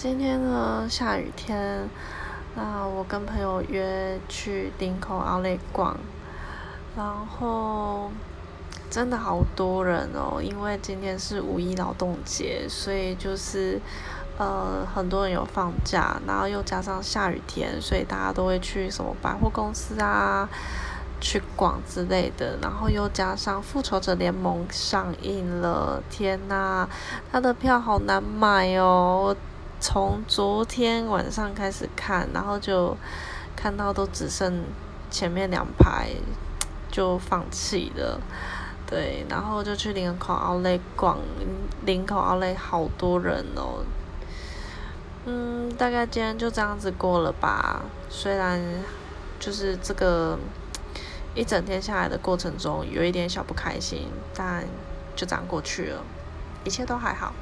今天呢，下雨天，那我跟朋友约去林口奥莱逛，然后真的好多人哦，因为今天是五一劳动节，所以就是呃很多人有放假，然后又加上下雨天，所以大家都会去什么百货公司啊。去逛之类的，然后又加上《复仇者联盟》上映了，天呐，他的票好难买哦！从昨天晚上开始看，然后就看到都只剩前面两排，就放弃了。对，然后就去林口奥莱逛，林口奥莱好多人哦。嗯，大概今天就这样子过了吧。虽然就是这个。一整天下来的过程中，有一点小不开心，但就这样过去了，一切都还好。